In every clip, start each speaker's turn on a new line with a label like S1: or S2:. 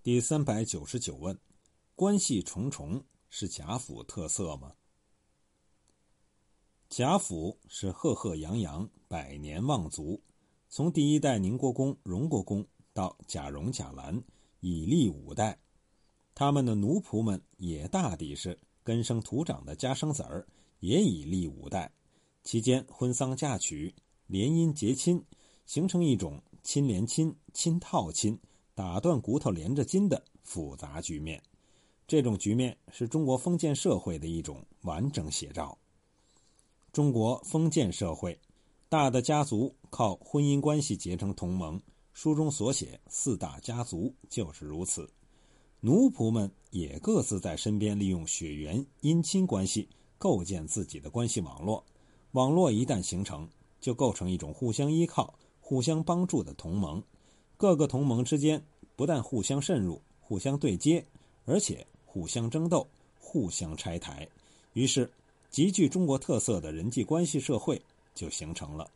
S1: 第三百九十九问：关系重重是贾府特色吗？贾府是赫赫扬扬，百年望族，从第一代宁国公、荣国公到贾蓉、贾兰，以历五代，他们的奴仆们也大抵是根生土长的家生子儿，也以历五代，期间婚丧嫁娶、联姻结亲，形成一种亲连亲、亲套亲、打断骨头连着筋的复杂局面。这种局面是中国封建社会的一种完整写照。中国封建社会，大的家族靠婚姻关系结成同盟。书中所写四大家族就是如此。奴仆们也各自在身边利用血缘姻亲关系构建自己的关系网络。网络一旦形成，就构成一种互相依靠、互相帮助的同盟。各个同盟之间不但互相渗入、互相对接，而且互相争斗、互相拆台。于是。极具中国特色的人际关系社会就形成了。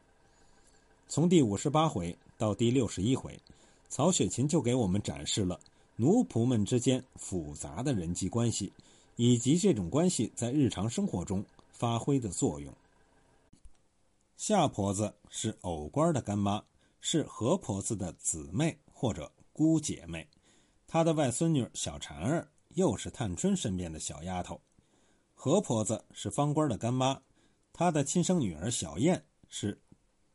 S1: 从第五十八回到第六十一回，曹雪芹就给我们展示了奴仆们之间复杂的人际关系，以及这种关系在日常生活中发挥的作用。夏婆子是偶官的干妈，是何婆子的姊妹或者姑姐妹，她的外孙女小婵儿又是探春身边的小丫头。何婆子是方官的干妈，她的亲生女儿小燕是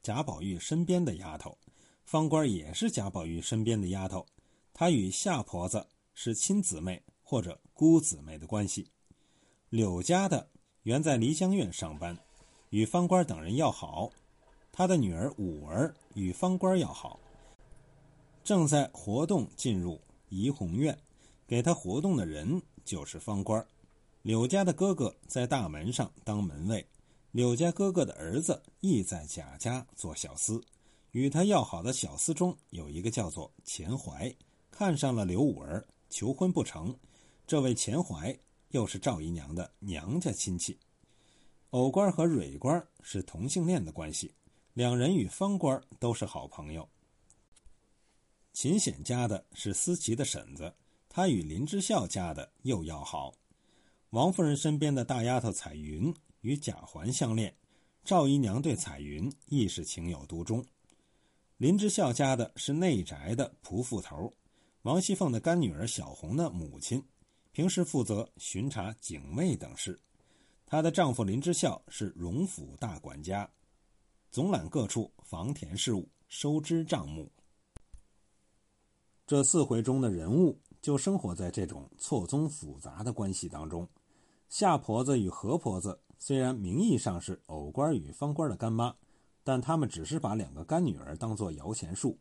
S1: 贾宝玉身边的丫头，方官也是贾宝玉身边的丫头，她与夏婆子是亲姊妹或者姑姊妹的关系。柳家的原在梨江院上班，与方官等人要好，他的女儿五儿与方官要好，正在活动进入怡红院，给他活动的人就是方官。柳家的哥哥在大门上当门卫，柳家哥哥的儿子亦在贾家做小厮。与他要好的小厮中有一个叫做钱怀，看上了刘五儿，求婚不成。这位钱怀又是赵姨娘的娘家亲戚。偶官和蕊官是同性恋的关系，两人与方官都是好朋友。秦显家的是思琪的婶子，她与林之孝家的又要好。王夫人身边的大丫头彩云与贾环相恋，赵姨娘对彩云亦是情有独钟。林之孝家的是内宅的仆妇头，王熙凤的干女儿小红的母亲，平时负责巡查警卫等事。她的丈夫林之孝是荣府大管家，总揽各处房田事务，收支账目。这四回中的人物。就生活在这种错综复杂的关系当中。夏婆子与何婆子虽然名义上是偶官与方官的干妈，但他们只是把两个干女儿当做摇钱树，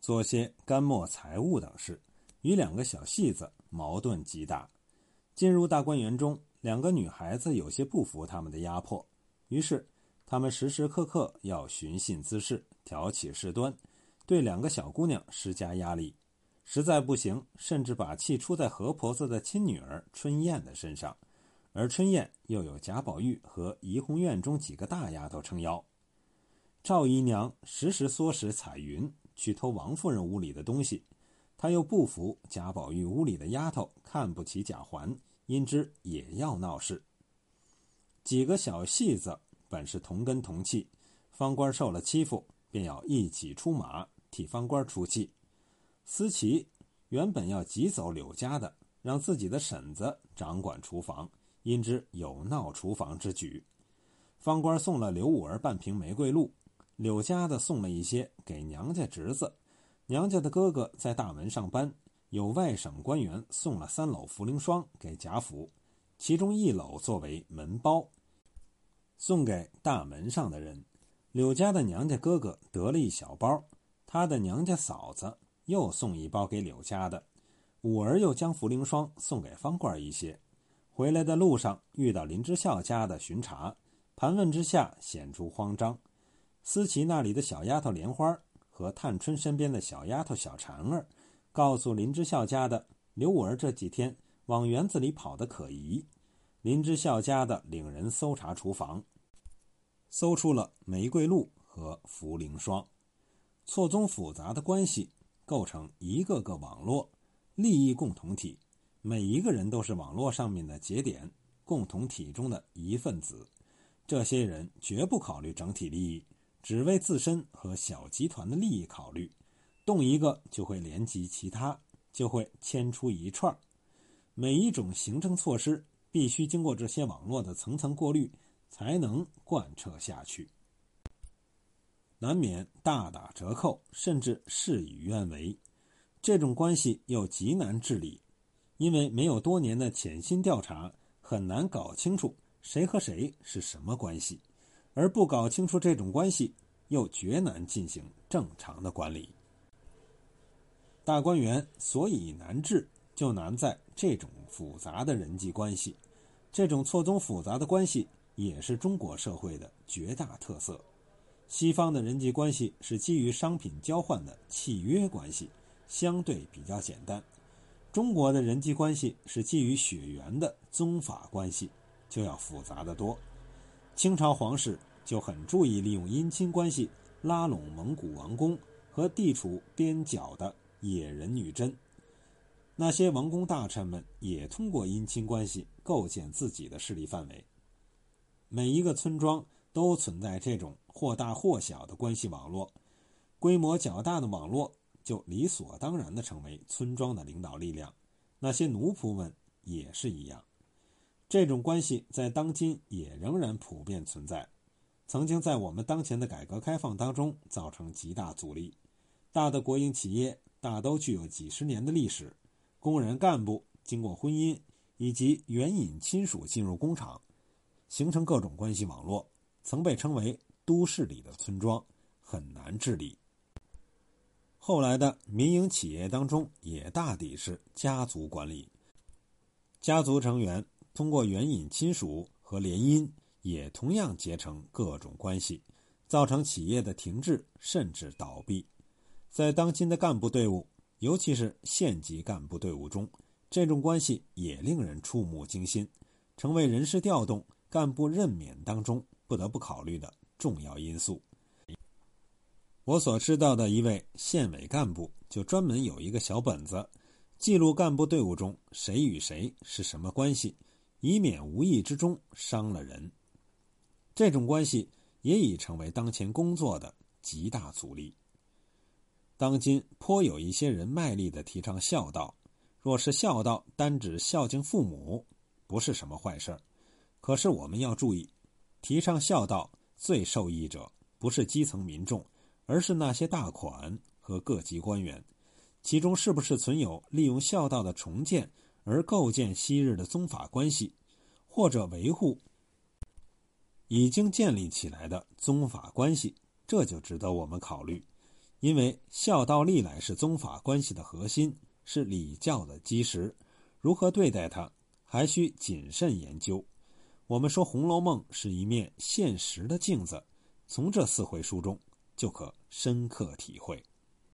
S1: 做些干末财物等事，与两个小戏子矛盾极大。进入大观园中，两个女孩子有些不服他们的压迫，于是他们时时刻刻要寻衅滋事，挑起事端，对两个小姑娘施加压力。实在不行，甚至把气出在何婆子的亲女儿春燕的身上，而春燕又有贾宝玉和怡红院中几个大丫头撑腰。赵姨娘时时唆使彩云去偷王夫人屋里的东西，她又不服贾宝玉屋里的丫头看不起贾环，因之也要闹事。几个小戏子本是同根同气，方官受了欺负，便要一起出马替方官出气。思琪原本要挤走柳家的，让自己的婶子掌管厨房，因之有闹厨房之举。方官送了刘五儿半瓶玫瑰露，柳家的送了一些给娘家侄子，娘家的哥哥在大门上班，有外省官员送了三篓茯苓霜给贾府，其中一篓作为门包，送给大门上的人。柳家的娘家哥哥得了一小包，他的娘家嫂子。又送一包给柳家的，五儿又将茯苓霜送给方罐一些。回来的路上遇到林之孝家的巡查，盘问之下显出慌张。思琪那里的小丫头莲花和探春身边的小丫头小婵儿，告诉林之孝家的刘五儿这几天往园子里跑的可疑。林之孝家的领人搜查厨房，搜出了玫瑰露和茯苓霜，错综复杂的关系。构成一个个网络，利益共同体，每一个人都是网络上面的节点，共同体中的一份子。这些人绝不考虑整体利益，只为自身和小集团的利益考虑，动一个就会连及其他，就会牵出一串每一种行政措施必须经过这些网络的层层过滤，才能贯彻下去。难免大打折扣，甚至事与愿违。这种关系又极难治理，因为没有多年的潜心调查，很难搞清楚谁和谁是什么关系；而不搞清楚这种关系，又绝难进行正常的管理。大观园所以难治，就难在这种复杂的人际关系。这种错综复杂的关系，也是中国社会的绝大特色。西方的人际关系是基于商品交换的契约关系，相对比较简单；中国的人际关系是基于血缘的宗法关系，就要复杂的多。清朝皇室就很注意利用姻亲关系拉拢蒙古王公和地处边角的野人女真，那些王公大臣们也通过姻亲关系构建自己的势力范围。每一个村庄都存在这种。或大或小的关系网络，规模较大的网络就理所当然地成为村庄的领导力量。那些奴仆们也是一样。这种关系在当今也仍然普遍存在，曾经在我们当前的改革开放当中造成极大阻力。大的国营企业大都具有几十年的历史，工人干部经过婚姻以及援引亲属进入工厂，形成各种关系网络，曾被称为。都市里的村庄很难治理。后来的民营企业当中也大抵是家族管理，家族成员通过援引亲属和联姻，也同样结成各种关系，造成企业的停滞甚至倒闭。在当今的干部队伍，尤其是县级干部队伍中，这种关系也令人触目惊心，成为人事调动、干部任免当中不得不考虑的。重要因素。我所知道的一位县委干部，就专门有一个小本子，记录干部队伍中谁与谁是什么关系，以免无意之中伤了人。这种关系也已成为当前工作的极大阻力。当今颇有一些人卖力的提倡孝道，若是孝道单指孝敬父母，不是什么坏事儿。可是我们要注意，提倡孝道。最受益者不是基层民众，而是那些大款和各级官员。其中是不是存有利用孝道的重建而构建昔日的宗法关系，或者维护已经建立起来的宗法关系？这就值得我们考虑。因为孝道历来是宗法关系的核心，是礼教的基石。如何对待它，还需谨慎研究。我们说《红楼梦》是一面现实的镜子，从这四回书中就可深刻体会。